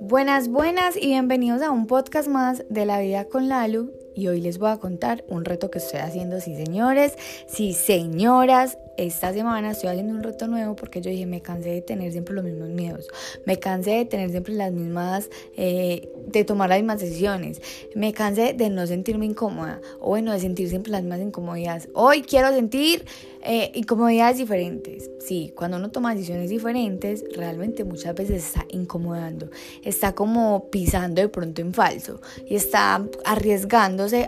Buenas, buenas y bienvenidos a un podcast más de la vida con Lalu. Y hoy les voy a contar un reto que estoy haciendo, sí señores, sí señoras. Esta semana estoy haciendo un reto nuevo porque yo dije, me cansé de tener siempre los mismos miedos, me cansé de tener siempre las mismas, eh, de tomar las mismas decisiones, me cansé de no sentirme incómoda o bueno, de sentir siempre las mismas incomodidades. Hoy quiero sentir eh, incomodidades diferentes. Sí, cuando uno toma decisiones diferentes, realmente muchas veces está incomodando, está como pisando de pronto en falso y está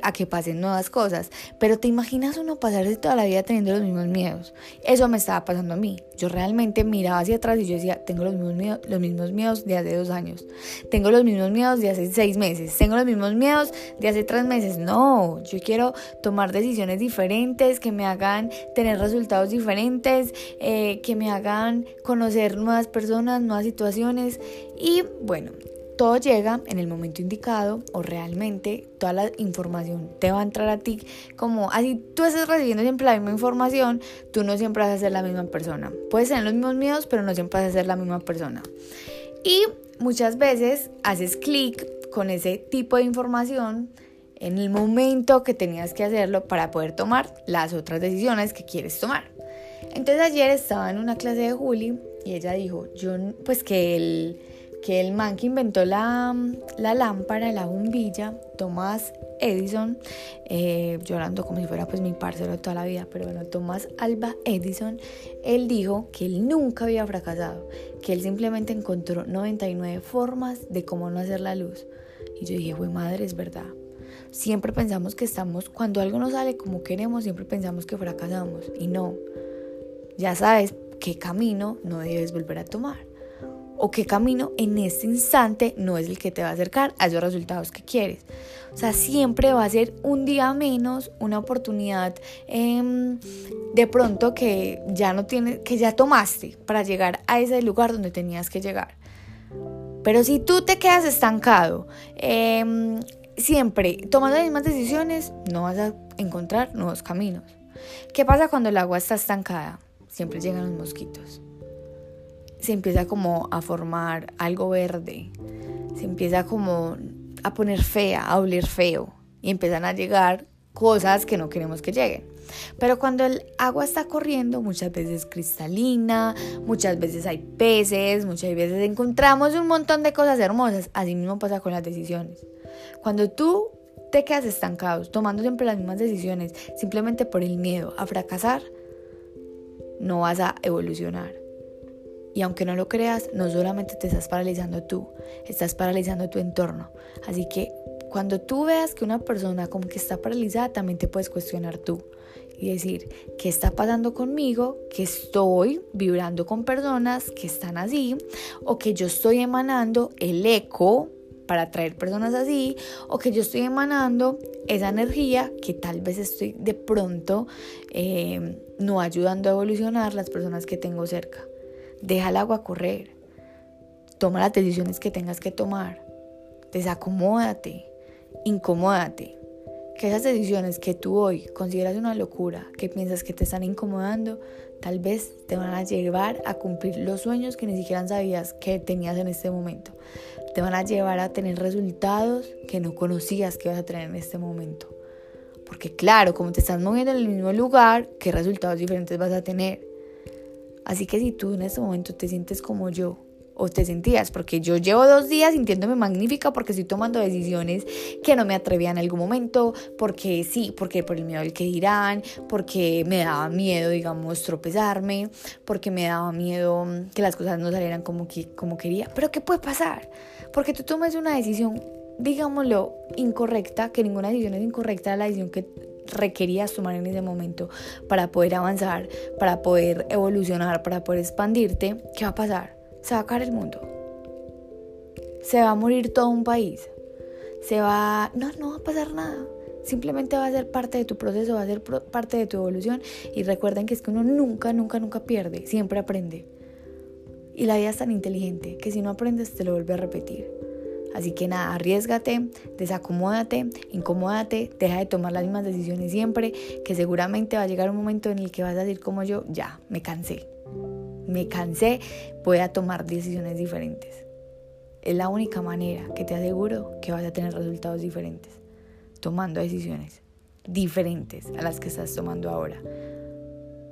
a que pasen nuevas cosas. Pero te imaginas uno pasarse toda la vida teniendo los mismos miedos. Eso me estaba pasando a mí. Yo realmente miraba hacia atrás y yo decía, tengo los mismos miedos, los mismos miedos de hace dos años, tengo los mismos miedos de hace seis meses, tengo los mismos miedos de hace tres meses. No, yo quiero tomar decisiones diferentes que me hagan tener resultados diferentes, eh, que me hagan conocer nuevas personas, nuevas situaciones y bueno, todo llega en el momento indicado o realmente toda la información te va a entrar a ti como así tú estás recibiendo siempre la misma información, tú no siempre vas a ser la misma persona. Puedes tener los mismos miedos, pero no siempre vas a ser la misma persona. Y muchas veces haces clic con ese tipo de información en el momento que tenías que hacerlo para poder tomar las otras decisiones que quieres tomar. Entonces ayer estaba en una clase de Juli y ella dijo, yo pues que el, que el man que inventó la, la lámpara, la bombilla, Tomás Edison, eh, llorando como si fuera pues mi parcero toda la vida, pero bueno, Tomás Alba Edison, él dijo que él nunca había fracasado, que él simplemente encontró 99 formas de cómo no hacer la luz. Y yo dije, güey madre, es verdad. Siempre pensamos que estamos, cuando algo no sale como queremos, siempre pensamos que fracasamos. Y no, ya sabes qué camino no debes volver a tomar. O qué camino en este instante no es el que te va a acercar a esos resultados que quieres. O sea, siempre va a ser un día menos, una oportunidad em, de pronto que ya no tienes, que ya tomaste para llegar a ese lugar donde tenías que llegar. Pero si tú te quedas estancado, em, siempre tomando las mismas decisiones, no vas a encontrar nuevos caminos. ¿Qué pasa cuando el agua está estancada? Siempre llegan los mosquitos. Se empieza como a formar algo verde. Se empieza como a poner fea, a oler feo. Y empiezan a llegar cosas que no queremos que lleguen. Pero cuando el agua está corriendo, muchas veces cristalina, muchas veces hay peces, muchas veces encontramos un montón de cosas hermosas. Así mismo pasa con las decisiones. Cuando tú te quedas estancado, tomando siempre las mismas decisiones, simplemente por el miedo a fracasar, no vas a evolucionar. Y aunque no lo creas, no solamente te estás paralizando tú, estás paralizando tu entorno. Así que cuando tú veas que una persona como que está paralizada, también te puedes cuestionar tú y decir, ¿qué está pasando conmigo? Que estoy vibrando con personas que están así o que yo estoy emanando el eco para atraer personas así o que yo estoy emanando esa energía que tal vez estoy de pronto eh, no ayudando a evolucionar las personas que tengo cerca. Deja el agua correr. Toma las decisiones que tengas que tomar. Desacomódate incomódate. Que esas decisiones que tú hoy consideras una locura, que piensas que te están incomodando, tal vez te van a llevar a cumplir los sueños que ni siquiera sabías que tenías en este momento. Te van a llevar a tener resultados que no conocías que ibas a tener en este momento. Porque claro, como te estás moviendo en el mismo lugar, ¿qué resultados diferentes vas a tener? Así que si tú en este momento te sientes como yo, o te sentías, porque yo llevo dos días sintiéndome magnífica porque estoy tomando decisiones que no me atrevían en algún momento, porque sí, porque por el miedo al que dirán, porque me daba miedo, digamos, tropezarme, porque me daba miedo que las cosas no salieran como, que, como quería. Pero ¿qué puede pasar? Porque tú tomes una decisión, digámoslo, incorrecta, que ninguna decisión es incorrecta, la decisión que requerías tomar en ese momento para poder avanzar, para poder evolucionar, para poder expandirte, ¿qué va a pasar? se va a caer el mundo. Se va a morir todo un país. Se va... No, no va a pasar nada. Simplemente va a ser parte de tu proceso, va a ser parte de tu evolución. Y recuerden que es que uno nunca, nunca, nunca pierde. Siempre aprende. Y la vida es tan inteligente que si no aprendes te lo vuelve a repetir. Así que nada, arriesgate, desacomódate, incomódate, deja de tomar las mismas decisiones siempre, que seguramente va a llegar un momento en el que vas a decir como yo, ya, me cansé. Me cansé, voy a tomar decisiones diferentes. Es la única manera que te aseguro que vas a tener resultados diferentes, tomando decisiones diferentes a las que estás tomando ahora.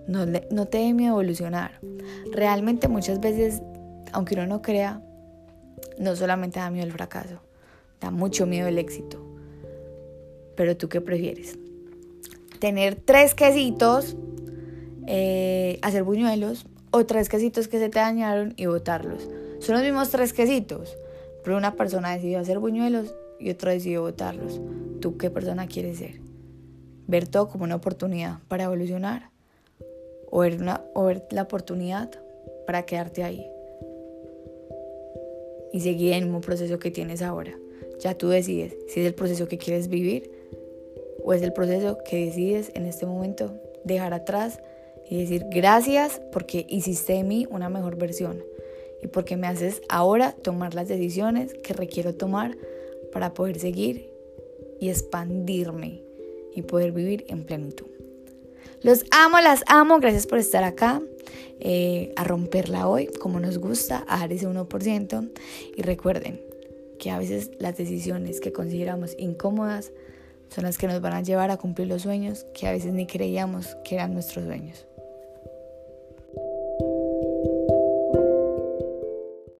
No, te dé miedo evolucionar. Realmente muchas veces, aunque uno no crea, no solamente da miedo el fracaso, da mucho miedo el éxito. Pero tú qué prefieres? Tener tres quesitos, eh, hacer buñuelos, o tres quesitos que se te dañaron y botarlos. Son los mismos tres quesitos, pero una persona decidió hacer buñuelos y otra decidió botarlos. ¿Tú qué persona quieres ser? ¿Ver todo como una oportunidad para evolucionar? ¿O ver, o ver la oportunidad para quedarte ahí? Y seguir en el mismo proceso que tienes ahora. Ya tú decides si es el proceso que quieres vivir o es el proceso que decides en este momento dejar atrás y decir gracias porque hiciste de mí una mejor versión y porque me haces ahora tomar las decisiones que requiero tomar para poder seguir y expandirme y poder vivir en plenitud. Los amo, las amo, gracias por estar acá. Eh, a romperla hoy, como nos gusta, a dar ese 1%. Y recuerden que a veces las decisiones que consideramos incómodas son las que nos van a llevar a cumplir los sueños que a veces ni creíamos que eran nuestros sueños.